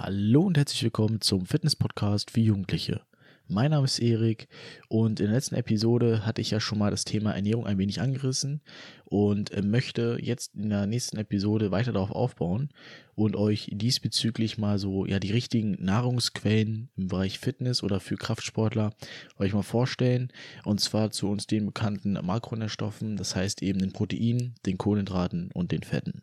Hallo und herzlich willkommen zum Fitness-Podcast für Jugendliche. Mein Name ist Erik und in der letzten Episode hatte ich ja schon mal das Thema Ernährung ein wenig angerissen und äh, möchte jetzt in der nächsten Episode weiter darauf aufbauen und euch diesbezüglich mal so ja die richtigen Nahrungsquellen im Bereich Fitness oder für Kraftsportler euch mal vorstellen und zwar zu uns den bekannten Makronährstoffen, das heißt eben den Proteinen, den Kohlenhydraten und den Fetten.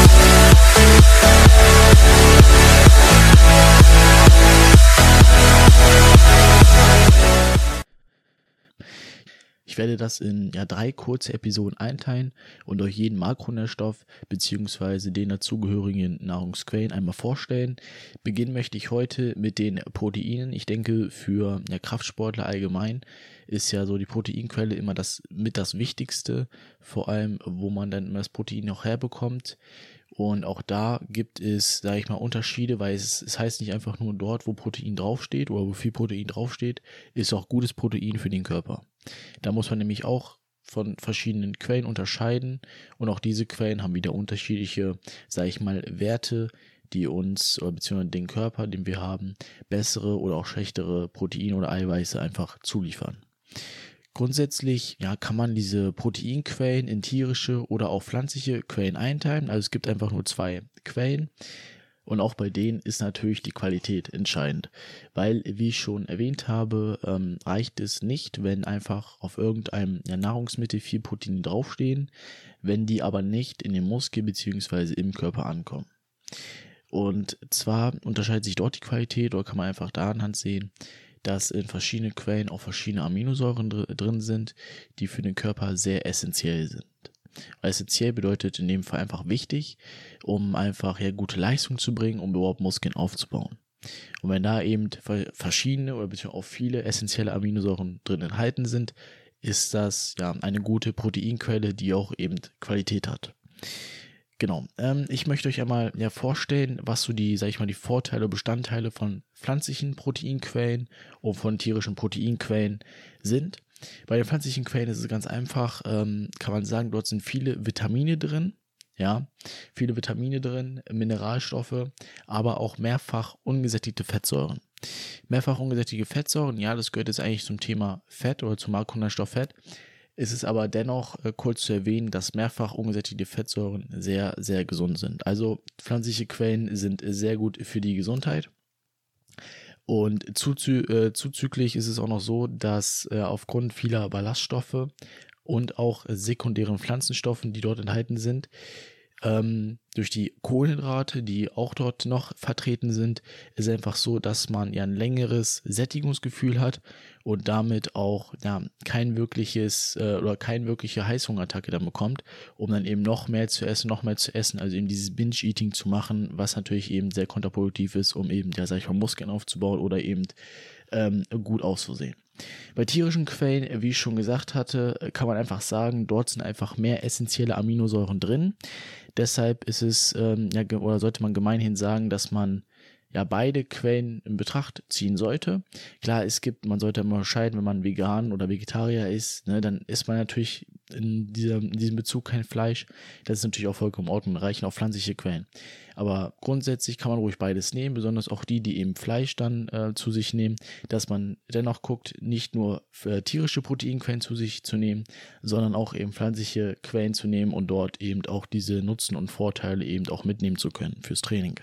Ich werde das in ja, drei kurze Episoden einteilen und euch jeden Makronährstoff bzw. den dazugehörigen Nahrungsquellen einmal vorstellen. Beginnen möchte ich heute mit den Proteinen. Ich denke, für ja, Kraftsportler allgemein ist ja so die Proteinquelle immer das mit das Wichtigste, vor allem wo man dann immer das Protein noch herbekommt. Und auch da gibt es, sage ich mal, Unterschiede, weil es, es heißt nicht einfach nur dort, wo Protein draufsteht oder wo viel Protein draufsteht, ist auch gutes Protein für den Körper. Da muss man nämlich auch von verschiedenen Quellen unterscheiden und auch diese Quellen haben wieder unterschiedliche, sage ich mal, Werte, die uns oder beziehungsweise den Körper, den wir haben, bessere oder auch schlechtere Proteine oder Eiweiße einfach zuliefern. Grundsätzlich ja, kann man diese Proteinquellen in tierische oder auch pflanzliche Quellen einteilen. Also es gibt einfach nur zwei Quellen. Und auch bei denen ist natürlich die Qualität entscheidend. Weil, wie ich schon erwähnt habe, ähm, reicht es nicht, wenn einfach auf irgendeinem ja, Nahrungsmittel viel Proteine draufstehen, wenn die aber nicht in den Muskel bzw. im Körper ankommen. Und zwar unterscheidet sich dort die Qualität oder kann man einfach da anhand sehen, dass in verschiedenen Quellen auch verschiedene Aminosäuren dr drin sind, die für den Körper sehr essentiell sind. Essentiell bedeutet in dem Fall einfach wichtig, um einfach ja gute Leistung zu bringen, um überhaupt Muskeln aufzubauen. Und wenn da eben verschiedene oder beziehungsweise auch viele essentielle Aminosäuren drin enthalten sind, ist das ja eine gute Proteinquelle, die auch eben Qualität hat. Genau. Ähm, ich möchte euch einmal ja, vorstellen, was so die, sag ich mal, die Vorteile, Bestandteile von pflanzlichen Proteinquellen und von tierischen Proteinquellen sind. Bei den pflanzlichen Quellen ist es ganz einfach, ähm, kann man sagen, dort sind viele Vitamine drin, ja, viele Vitamine drin, Mineralstoffe, aber auch mehrfach ungesättigte Fettsäuren. Mehrfach ungesättigte Fettsäuren, ja, das gehört jetzt eigentlich zum Thema Fett oder zum Makronährstoff Fett ist es aber dennoch äh, kurz zu erwähnen, dass mehrfach ungesättigte Fettsäuren sehr, sehr gesund sind. Also pflanzliche Quellen sind sehr gut für die Gesundheit. Und zuzü äh, zuzüglich ist es auch noch so, dass äh, aufgrund vieler Ballaststoffe und auch sekundären Pflanzenstoffen, die dort enthalten sind, ähm, durch die Kohlenhydrate, die auch dort noch vertreten sind, ist einfach so, dass man ja ein längeres Sättigungsgefühl hat und damit auch ja kein wirkliches äh, oder keine wirkliche Heißhungerattacke dann bekommt, um dann eben noch mehr zu essen, noch mehr zu essen, also eben dieses Binge-Eating zu machen, was natürlich eben sehr kontraproduktiv ist, um eben ja sag ich mal Muskeln aufzubauen oder eben ähm, gut auszusehen. Bei tierischen Quellen, wie ich schon gesagt hatte, kann man einfach sagen, dort sind einfach mehr essentielle Aminosäuren drin. Deshalb ist es, ähm, ja, oder sollte man gemeinhin sagen, dass man ja beide Quellen in Betracht ziehen sollte. Klar, es gibt, man sollte immer unterscheiden, wenn man vegan oder Vegetarier ist, ne, dann isst man natürlich in, dieser, in diesem Bezug kein Fleisch. Das ist natürlich auch vollkommen in Ordnung, reichen auch pflanzliche Quellen. Aber grundsätzlich kann man ruhig beides nehmen, besonders auch die, die eben Fleisch dann äh, zu sich nehmen, dass man dennoch guckt, nicht nur für tierische Proteinquellen zu sich zu nehmen, sondern auch eben pflanzliche Quellen zu nehmen und dort eben auch diese Nutzen und Vorteile eben auch mitnehmen zu können fürs Training.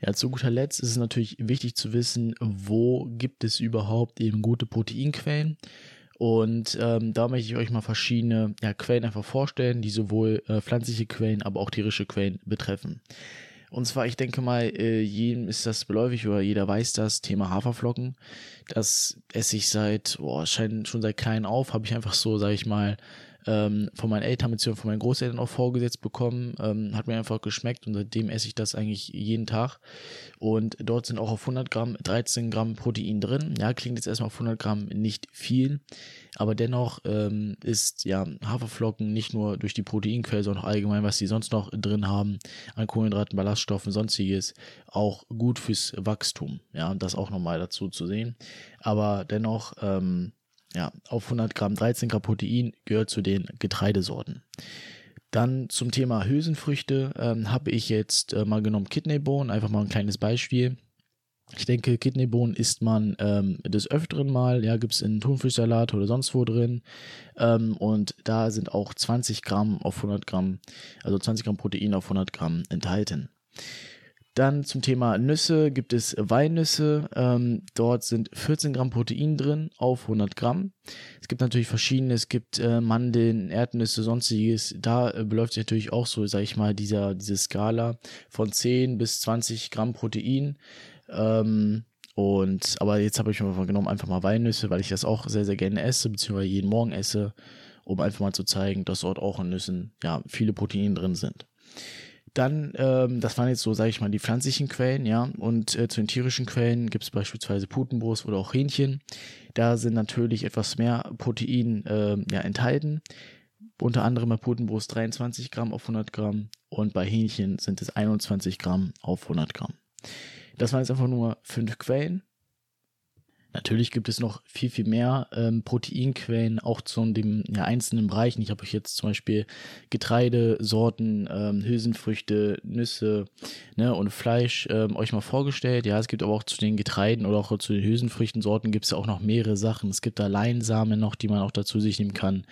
Ja, zu guter Letzt ist es natürlich wichtig zu wissen, wo gibt es überhaupt eben gute Proteinquellen. Und ähm, da möchte ich euch mal verschiedene ja, Quellen einfach vorstellen, die sowohl äh, pflanzliche Quellen, aber auch tierische Quellen betreffen. Und zwar, ich denke mal, äh, jedem ist das beläufig oder jeder weiß das, Thema Haferflocken. Das esse ich seit, boah, schon seit klein auf, habe ich einfach so, sage ich mal, ähm, von meinen Eltern bzw. von meinen Großeltern auch vorgesetzt bekommen. Ähm, hat mir einfach geschmeckt und seitdem esse ich das eigentlich jeden Tag. Und dort sind auch auf 100 Gramm 13 Gramm Protein drin. Ja, klingt jetzt erstmal auf 100 Gramm nicht viel, aber dennoch ähm, ist ja Haferflocken nicht nur durch die Proteinquelle, sondern auch allgemein, was sie sonst noch drin haben, an Kohlenhydraten, Ballaststoffen, sonstiges, auch gut fürs Wachstum. Ja, das auch nochmal dazu zu sehen. Aber dennoch, ähm, ja, auf 100 Gramm 13 Gramm Protein gehört zu den Getreidesorten. Dann zum Thema Hülsenfrüchte ähm, habe ich jetzt äh, mal genommen Kidneybohnen, einfach mal ein kleines Beispiel. Ich denke, Kidneybohnen isst man ähm, des Öfteren mal, ja, gibt es in Thunfischsalat oder sonst wo drin. Ähm, und da sind auch 20 Gramm auf 100 Gramm, also 20 Gramm Protein auf 100 Gramm enthalten. Dann zum Thema Nüsse gibt es Walnüsse. Ähm, dort sind 14 Gramm Protein drin auf 100 Gramm. Es gibt natürlich verschiedene, es gibt äh, Mandeln, Erdnüsse, sonstiges. Da äh, beläuft sich natürlich auch so, sag ich mal, dieser, diese Skala von 10 bis 20 Gramm Protein. Ähm, und, aber jetzt habe ich mir genommen, einfach mal Walnüsse, weil ich das auch sehr, sehr gerne esse, beziehungsweise jeden Morgen esse, um einfach mal zu zeigen, dass dort auch in Nüssen, ja, viele Proteine drin sind. Dann, ähm, das waren jetzt so, sage ich mal, die pflanzlichen Quellen, ja. Und äh, zu den tierischen Quellen gibt es beispielsweise Putenbrust oder auch Hähnchen. Da sind natürlich etwas mehr Protein äh, ja, enthalten. Unter anderem bei Putenbrust 23 Gramm auf 100 Gramm und bei Hähnchen sind es 21 Gramm auf 100 Gramm. Das waren jetzt einfach nur fünf Quellen. Natürlich gibt es noch viel, viel mehr ähm, Proteinquellen, auch zu den ja, einzelnen Bereichen. Ich habe euch jetzt zum Beispiel Getreidesorten, ähm, Hülsenfrüchte, Nüsse ne, und Fleisch ähm, euch mal vorgestellt. Ja, es gibt aber auch zu den Getreiden oder auch zu den Hülsenfrüchtensorten gibt es auch noch mehrere Sachen. Es gibt da Leinsamen noch, die man auch dazu sich nehmen kann,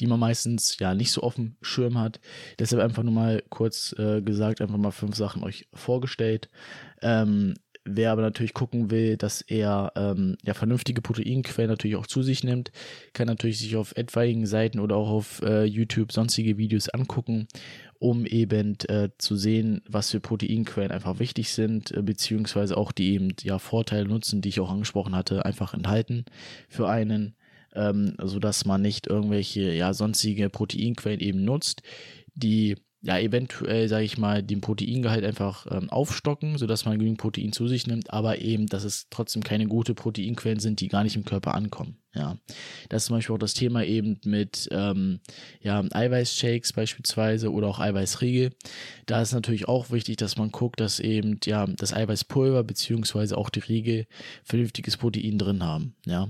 die man meistens ja nicht so auf dem Schirm hat. Deshalb einfach nur mal kurz äh, gesagt, einfach mal fünf Sachen euch vorgestellt. Ähm, Wer aber natürlich gucken will, dass er ähm, ja vernünftige Proteinquellen natürlich auch zu sich nimmt, kann natürlich sich auf etwaigen Seiten oder auch auf äh, YouTube sonstige Videos angucken, um eben äh, zu sehen, was für Proteinquellen einfach wichtig sind, äh, beziehungsweise auch die eben ja Vorteile nutzen, die ich auch angesprochen hatte, einfach enthalten für einen, ähm, so dass man nicht irgendwelche ja sonstige Proteinquellen eben nutzt, die ja, eventuell, sage ich mal, den Proteingehalt einfach ähm, aufstocken, sodass man genügend Protein zu sich nimmt, aber eben, dass es trotzdem keine gute Proteinquellen sind, die gar nicht im Körper ankommen. Ja, das ist zum Beispiel auch das Thema eben mit ähm, ja, Eiweißshakes beispielsweise oder auch Eiweißriegel. Da ist natürlich auch wichtig, dass man guckt, dass eben ja das Eiweißpulver beziehungsweise auch die Riegel vernünftiges Protein drin haben. Ja,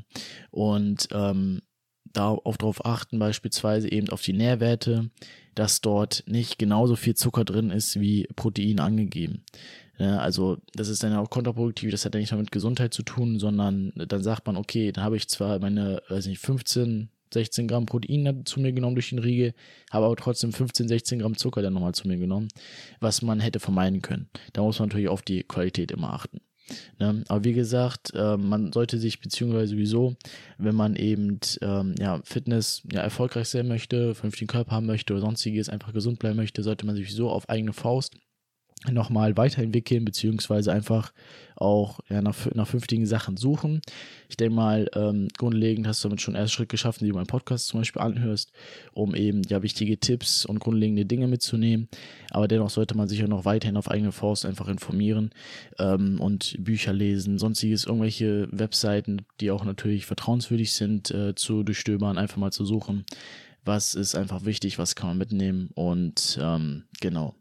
und ähm, da auch darauf achten, beispielsweise eben auf die Nährwerte, dass dort nicht genauso viel Zucker drin ist wie Protein angegeben. Ja, also das ist dann auch kontraproduktiv, das hat ja nicht mehr mit Gesundheit zu tun, sondern dann sagt man, okay, dann habe ich zwar meine, weiß nicht, 15, 16 Gramm Protein zu mir genommen durch den Riegel, habe aber trotzdem 15, 16 Gramm Zucker dann nochmal zu mir genommen, was man hätte vermeiden können. Da muss man natürlich auf die Qualität immer achten. Ne? Aber wie gesagt, äh, man sollte sich beziehungsweise sowieso, wenn man eben ähm, ja, Fitness ja, erfolgreich sein möchte, vernünftigen Körper haben möchte oder sonstiges, einfach gesund bleiben möchte, sollte man sich so auf eigene Faust nochmal weiterentwickeln, beziehungsweise einfach auch ja, nach, nach fünftigen Sachen suchen. Ich denke mal, ähm, grundlegend hast du damit schon erst Schritt geschaffen, die du meinen Podcast zum Beispiel anhörst, um eben ja wichtige Tipps und grundlegende Dinge mitzunehmen. Aber dennoch sollte man sich ja noch weiterhin auf eigene Faust einfach informieren ähm, und Bücher lesen, sonstiges, irgendwelche Webseiten, die auch natürlich vertrauenswürdig sind, äh, zu durchstöbern, einfach mal zu suchen. Was ist einfach wichtig, was kann man mitnehmen und ähm, genau.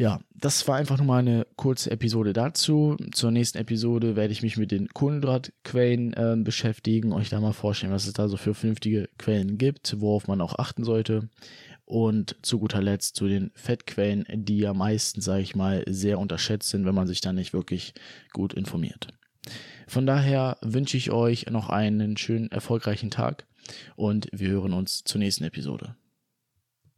Ja, das war einfach nur mal eine kurze Episode dazu. Zur nächsten Episode werde ich mich mit den Kohlenhydratquellen äh, beschäftigen, euch da mal vorstellen, was es da so für vernünftige Quellen gibt, worauf man auch achten sollte. Und zu guter Letzt zu den Fettquellen, die ja meistens, sage ich mal, sehr unterschätzt sind, wenn man sich da nicht wirklich gut informiert. Von daher wünsche ich euch noch einen schönen, erfolgreichen Tag und wir hören uns zur nächsten Episode.